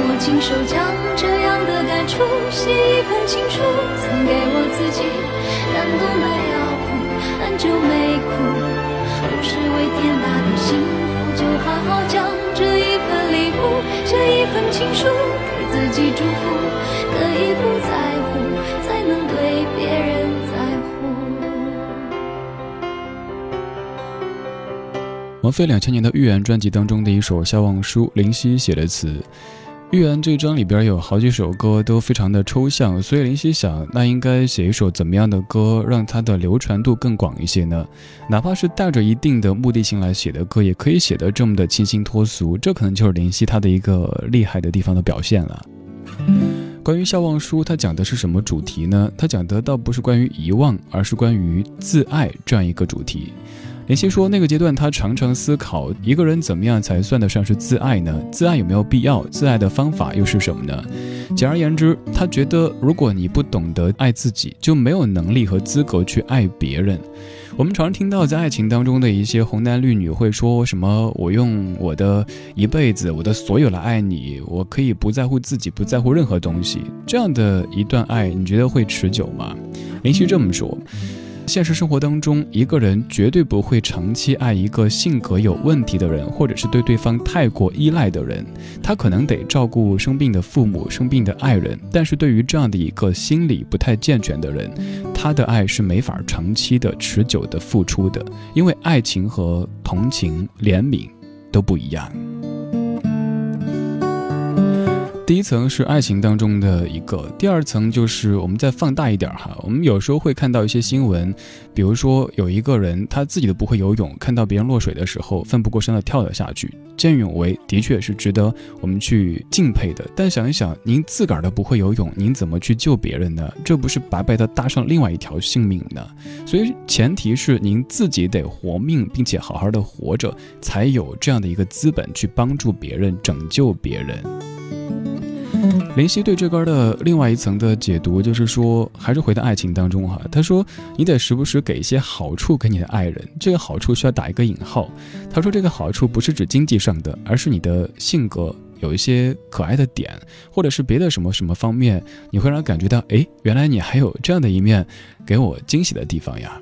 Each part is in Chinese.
我亲手将这样的感触写一封情书，送给我自己。感动的要哭，很久没哭，不是为天大的幸福，就好好将这一份礼物，这一份情书，给自己祝福。可以不在乎，才能对别人在乎。王菲两千年的《预言》专辑当中的一首《笑忘书》，林夕写的词。预言这一章里边有好几首歌都非常的抽象，所以林夕想，那应该写一首怎么样的歌，让它的流传度更广一些呢？哪怕是带着一定的目的性来写的歌，也可以写得这么的清新脱俗，这可能就是林夕他的一个厉害的地方的表现了。关于笑忘书，它讲的是什么主题呢？它讲的倒不是关于遗忘，而是关于自爱这样一个主题。林夕说，那个阶段他常常思考，一个人怎么样才算得上是自爱呢？自爱有没有必要？自爱的方法又是什么呢？简而言之，他觉得，如果你不懂得爱自己，就没有能力和资格去爱别人。我们常听到在爱情当中的一些红男绿女会说什么：“我用我的一辈子，我的所有来爱你，我可以不在乎自己，不在乎任何东西。”这样的一段爱，你觉得会持久吗？林夕这么说。现实生活当中，一个人绝对不会长期爱一个性格有问题的人，或者是对对方太过依赖的人。他可能得照顾生病的父母、生病的爱人，但是对于这样的一个心理不太健全的人，他的爱是没法长期的、持久的付出的，因为爱情和同情、怜悯都不一样。第一层是爱情当中的一个，第二层就是我们再放大一点哈，我们有时候会看到一些新闻，比如说有一个人他自己都不会游泳，看到别人落水的时候奋不顾身的跳了下去，见义勇为的确是值得我们去敬佩的。但想一想，您自个儿都不会游泳，您怎么去救别人呢？这不是白白的搭上另外一条性命呢？所以前提是您自己得活命，并且好好的活着，才有这样的一个资本去帮助别人、拯救别人。林夕对这歌的另外一层的解读，就是说，还是回到爱情当中哈。他说，你得时不时给一些好处给你的爱人，这个好处需要打一个引号。他说，这个好处不是指经济上的，而是你的性格有一些可爱的点，或者是别的什么什么方面，你会让感觉到，哎，原来你还有这样的一面，给我惊喜的地方呀。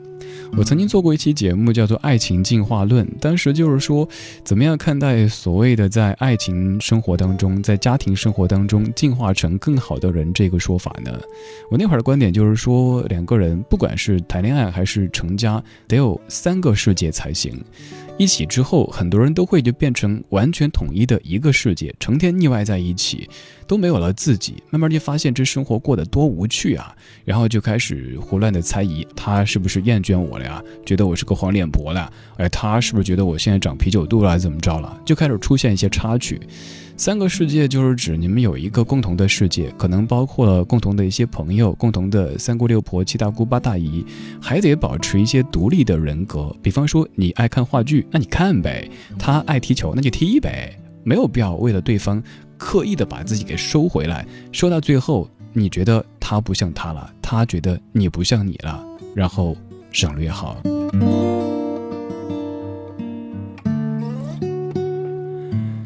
我曾经做过一期节目，叫做《爱情进化论》，当时就是说，怎么样看待所谓的在爱情生活当中，在家庭生活当中进化成更好的人这个说法呢？我那会儿的观点就是说，两个人不管是谈恋爱还是成家，得有三个世界才行。一起之后，很多人都会就变成完全统一的一个世界，成天腻歪在一起，都没有了自己。慢慢就发现这生活过得多无趣啊，然后就开始胡乱的猜疑，他是不是厌倦我了呀？觉得我是个黄脸婆了？哎，他是不是觉得我现在长啤酒肚了？怎么着了？就开始出现一些插曲。三个世界就是指你们有一个共同的世界，可能包括了共同的一些朋友、共同的三姑六婆、七大姑八大姨，还得保持一些独立的人格。比方说，你爱看话剧，那你看呗；他爱踢球，那就踢呗。没有必要为了对方刻意的把自己给收回来，收到最后，你觉得他不像他了，他觉得你不像你了，然后省略号。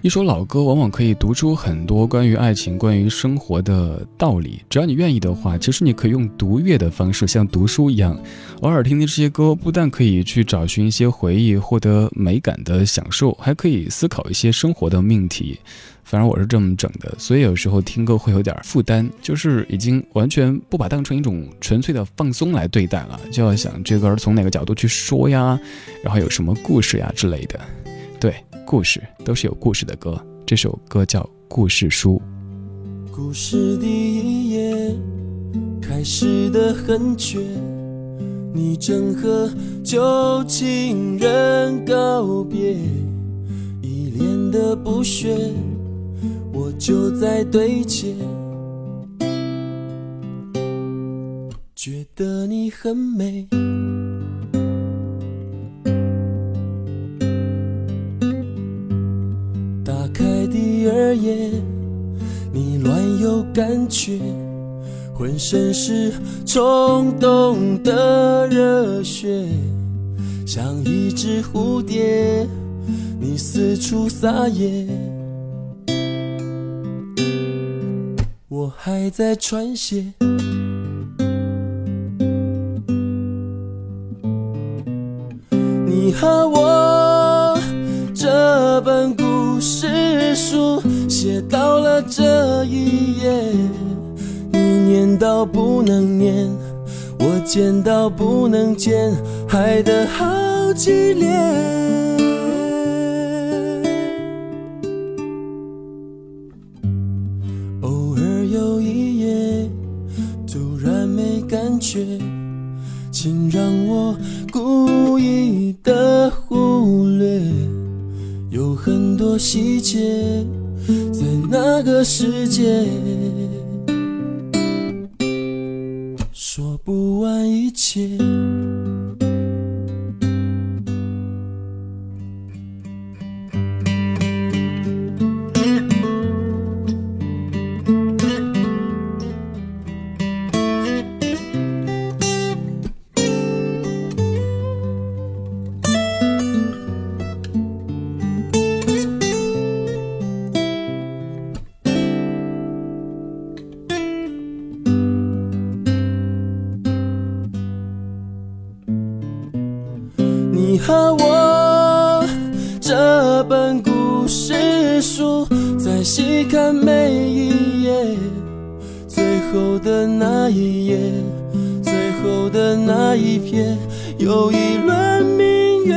一首老歌往往可以读出很多关于爱情、关于生活的道理。只要你愿意的话，其实你可以用读乐的方式，像读书一样，偶尔听听这些歌，不但可以去找寻一些回忆，获得美感的享受，还可以思考一些生活的命题。反正我是这么整的，所以有时候听歌会有点负担，就是已经完全不把当成一种纯粹的放松来对待了，就要想这歌从哪个角度去说呀，然后有什么故事呀之类的。对。故事都是有故事的歌，这首歌叫《故事书》。故事第一页开始的很绝，你正和旧情人告别，一脸的不屑，我就在对街，觉得你很美。二夜，你乱有感觉，浑身是冲动的热血，像一只蝴蝶，你四处撒野，我还在喘息。你和我到了这一页，你念到不能念，我见到不能见，爱得好激烈。偶尔有一夜，突然没感觉，请让我故意的忽略，有很多细节。在那个世界，说不完一切。那一片，有一轮明月。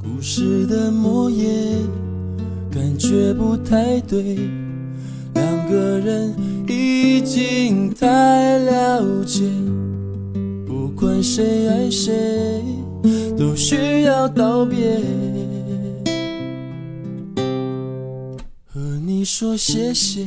故事的末页，感觉不太对。两个人已经太了解，不管谁爱谁，都需要道别。说谢谢。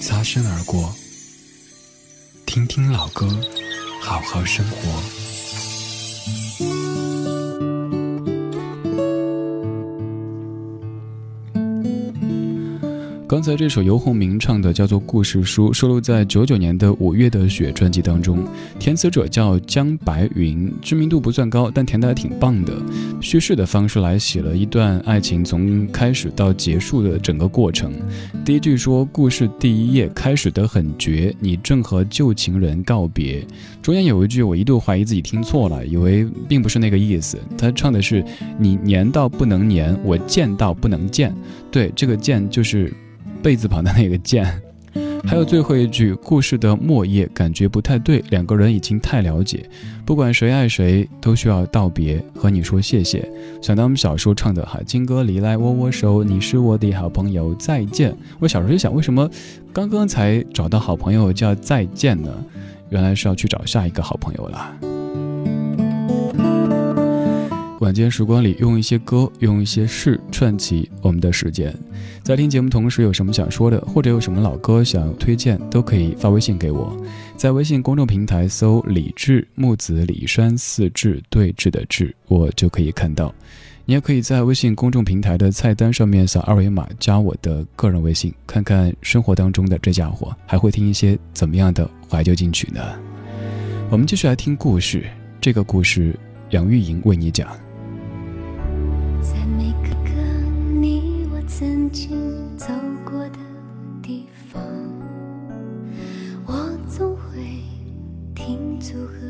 擦身而过听听老歌好好生活。刚才这首游鸿明唱的叫做《故事书》，收录在九九年的《五月的雪》专辑当中。填词者叫江白云，知名度不算高，但填的还挺棒的。叙事的方式来写了一段爱情从开始到结束的整个过程。第一句说：“故事第一页开始的很绝，你正和旧情人告别。”中间有一句我一度怀疑自己听错了，以为并不是那个意思。他唱的是：“你黏到不能黏，我见到不能见。”对，这个“见”就是。贝字旁的那个剑，还有最后一句故事的末页感觉不太对，两个人已经太了解，不管谁爱谁都需要道别，和你说谢谢。想到我们小时候唱的哈，金哥你来握握手，你是我的好朋友，再见。我小时候就想，为什么刚刚才找到好朋友叫再见呢？原来是要去找下一个好朋友了。晚间时光里，用一些歌，用一些事串起我们的时间。在听节目同时，有什么想说的，或者有什么老歌想推荐，都可以发微信给我。在微信公众平台搜“李志木子李山四志对峙的志”，我就可以看到。你也可以在微信公众平台的菜单上面扫二维码，加我的个人微信，看看生活当中的这家伙还会听一些怎么样的怀旧金曲呢？我们继续来听故事，这个故事杨钰莹为你讲。在每个个你我曾经走过的地方，我总会停住。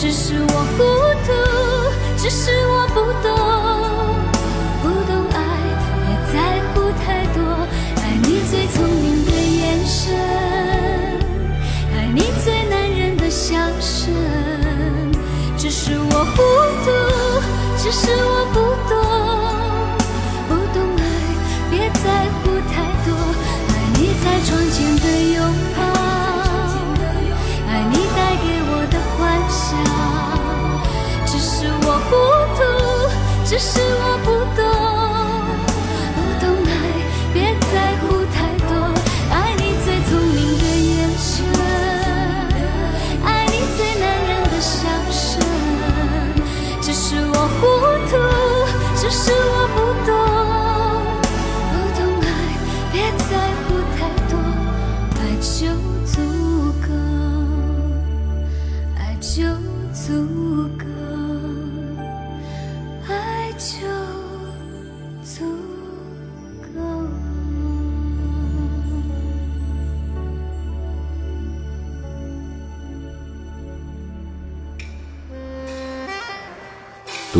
只是我糊涂，只是我不懂，不懂爱，别在乎太多。爱你最聪明的眼神，爱你最男人的笑声。只是我糊涂，只是我不懂，只是我不懂，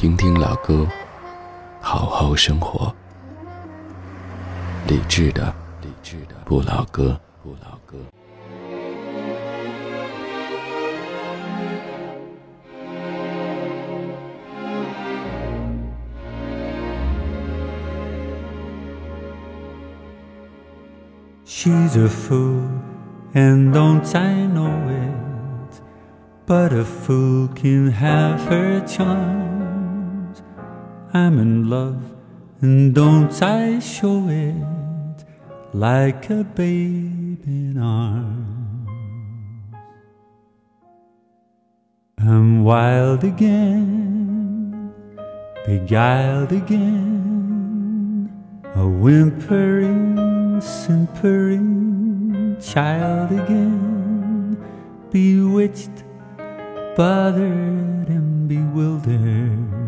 听听老歌，好好生活。理智的，理智的不老歌，不老歌。She's a fool, and don't I know it? But a fool can have her charm. I'm in love, and don't I show it like a babe in arms? I'm wild again, beguiled again, a whimpering, simpering child again, bewitched, bothered, and bewildered.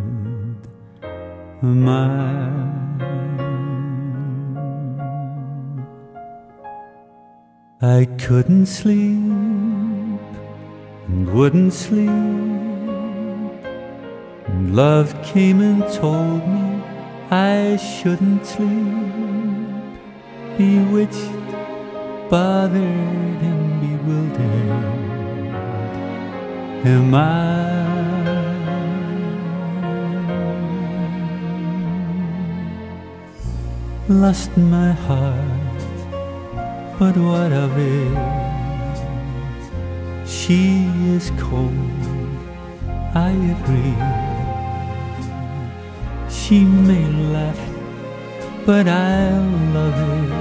I? I couldn't sleep and wouldn't sleep. And love came and told me I shouldn't sleep. Bewitched, bothered, and bewildered. Am I? Lost my heart, but what of it? She is cold, I agree. She may laugh, but I'll love it.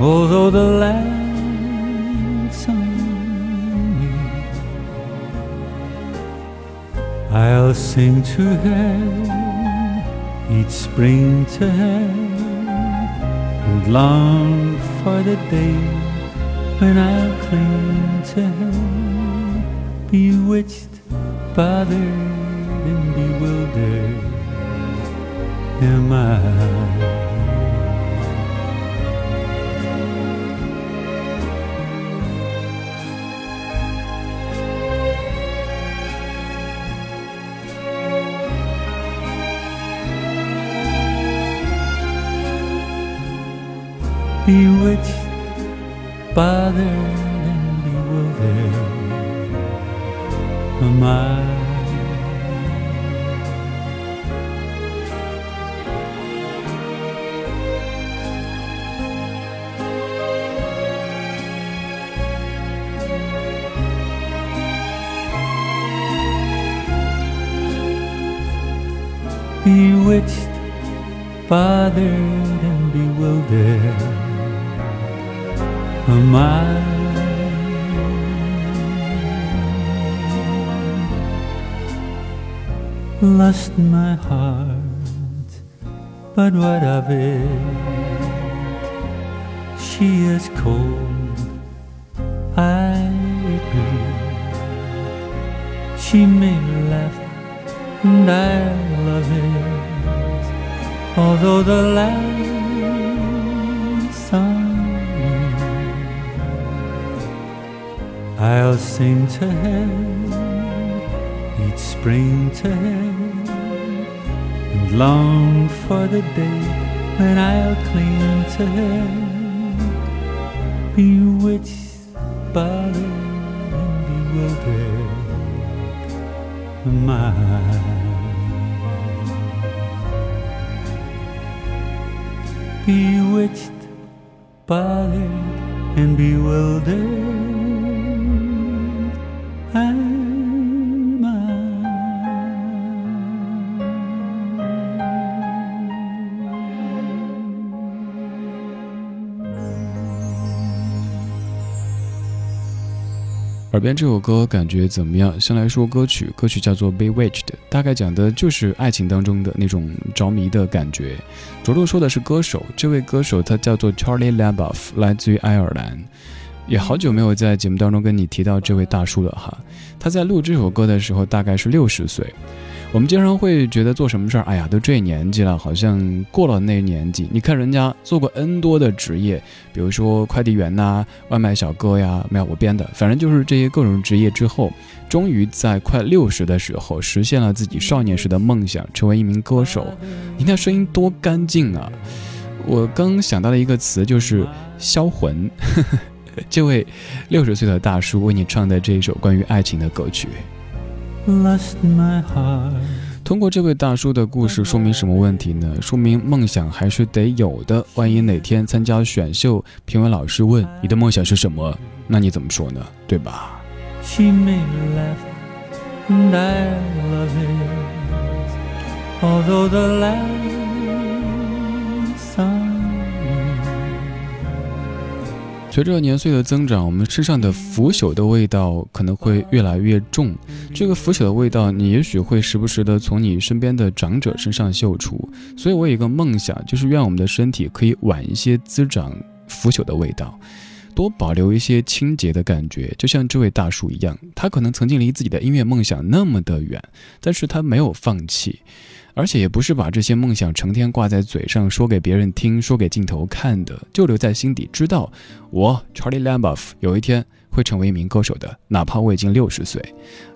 Although the laughs on me, I'll sing to her each spring to and long for the day when I'll cling to her, bewitched, bothered, and bewildered. Am I? bewitched, bothered, and bewildered am I. bewitched, bothered, and bewildered. Am I? Lost my heart, but what of it? She is cold, I agree. She may laugh, and I love it. Although the last I'll sing to her each spring to her and long for the day when I'll cling to her, bewitched, bothered, and bewildered. My bewitched, bothered, and bewildered. 耳边这首歌感觉怎么样？先来说歌曲，歌曲叫做《Bewitched》，大概讲的就是爱情当中的那种着迷的感觉。着重说的是歌手，这位歌手他叫做 Charlie LaBeouf，来自于爱尔兰。也好久没有在节目当中跟你提到这位大叔了哈。他在录这首歌的时候大概是六十岁。我们经常会觉得做什么事儿，哎呀，都这年纪了，好像过了那年纪。你看人家做过 N 多的职业，比如说快递员呐、外卖小哥呀，没有我编的，反正就是这些各种职业之后，终于在快六十的时候实现了自己少年时的梦想，成为一名歌手。你看声音多干净啊！我刚想到的一个词就是销魂。这位六十岁的大叔为你唱的这一首关于爱情的歌曲。Lost my heart. 通过这位大叔的故事，说明什么问题呢？说明梦想还是得有的。万一哪天参加选秀，评委老师问你的梦想是什么，那你怎么说呢？对吧？She may and I love it. Although the last 随着年岁的增长，我们身上的腐朽的味道可能会越来越重。这个腐朽的味道，你也许会时不时的从你身边的长者身上嗅出。所以我有一个梦想，就是愿我们的身体可以晚一些滋长腐朽的味道，多保留一些清洁的感觉。就像这位大叔一样，他可能曾经离自己的音乐梦想那么的远，但是他没有放弃。而且也不是把这些梦想成天挂在嘴上说给别人听、说给镜头看的，就留在心底，知道我 Charlie Lambaf 有一天会成为一名歌手的，哪怕我已经六十岁。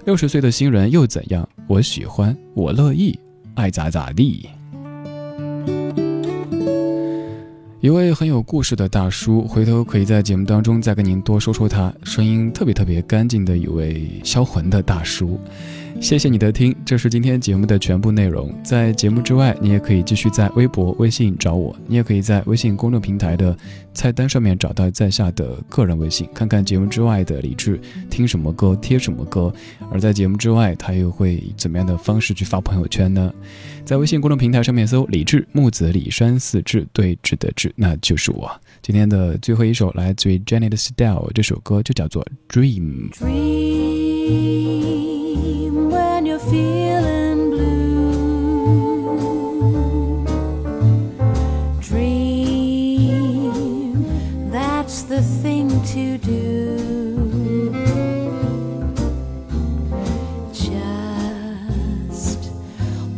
六十岁的新人又怎样？我喜欢，我乐意，爱咋咋地。一位很有故事的大叔，回头可以在节目当中再跟您多说说他，声音特别特别干净的一位销魂的大叔。谢谢你的听，这是今天节目的全部内容。在节目之外，你也可以继续在微博、微信找我，你也可以在微信公众平台的菜单上面找到在下的个人微信，看看节目之外的李志听什么歌、贴什么歌。而在节目之外，他又会以怎么样的方式去发朋友圈呢？在微信公众平台上面搜“李志木子李山四志对峙的志”，那就是我。今天的最后一首来自于 Janet Style，这首歌就叫做《Dream》。Dream when you feeling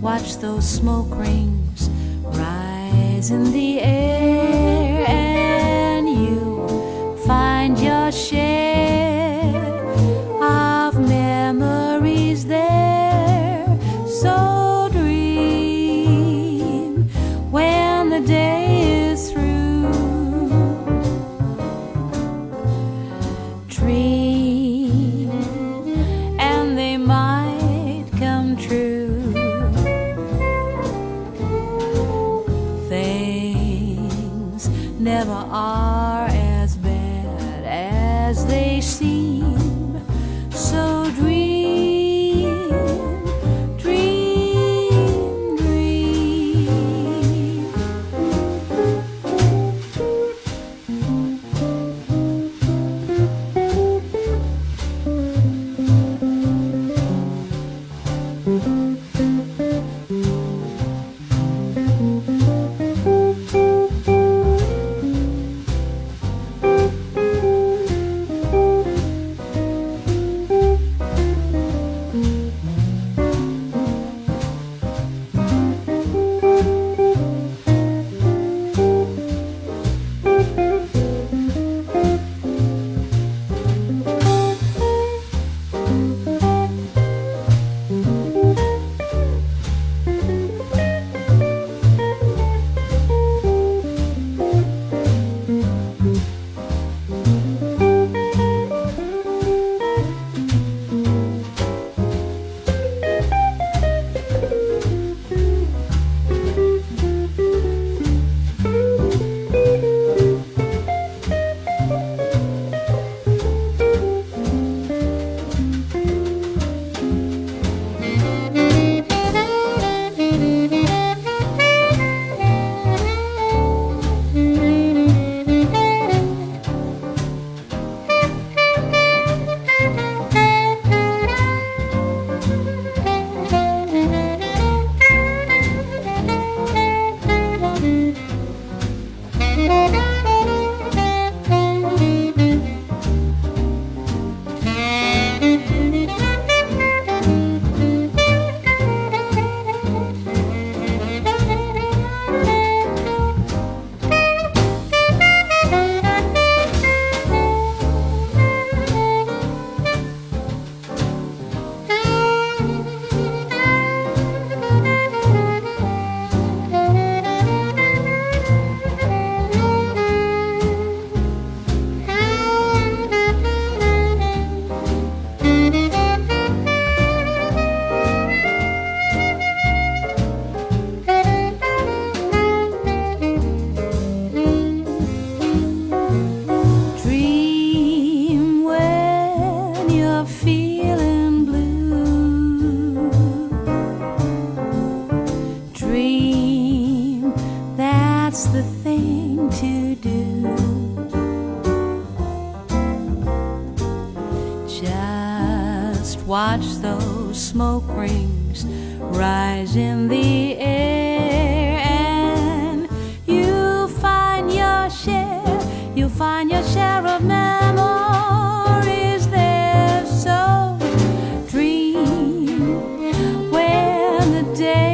watch those smoke rings rise in the air, day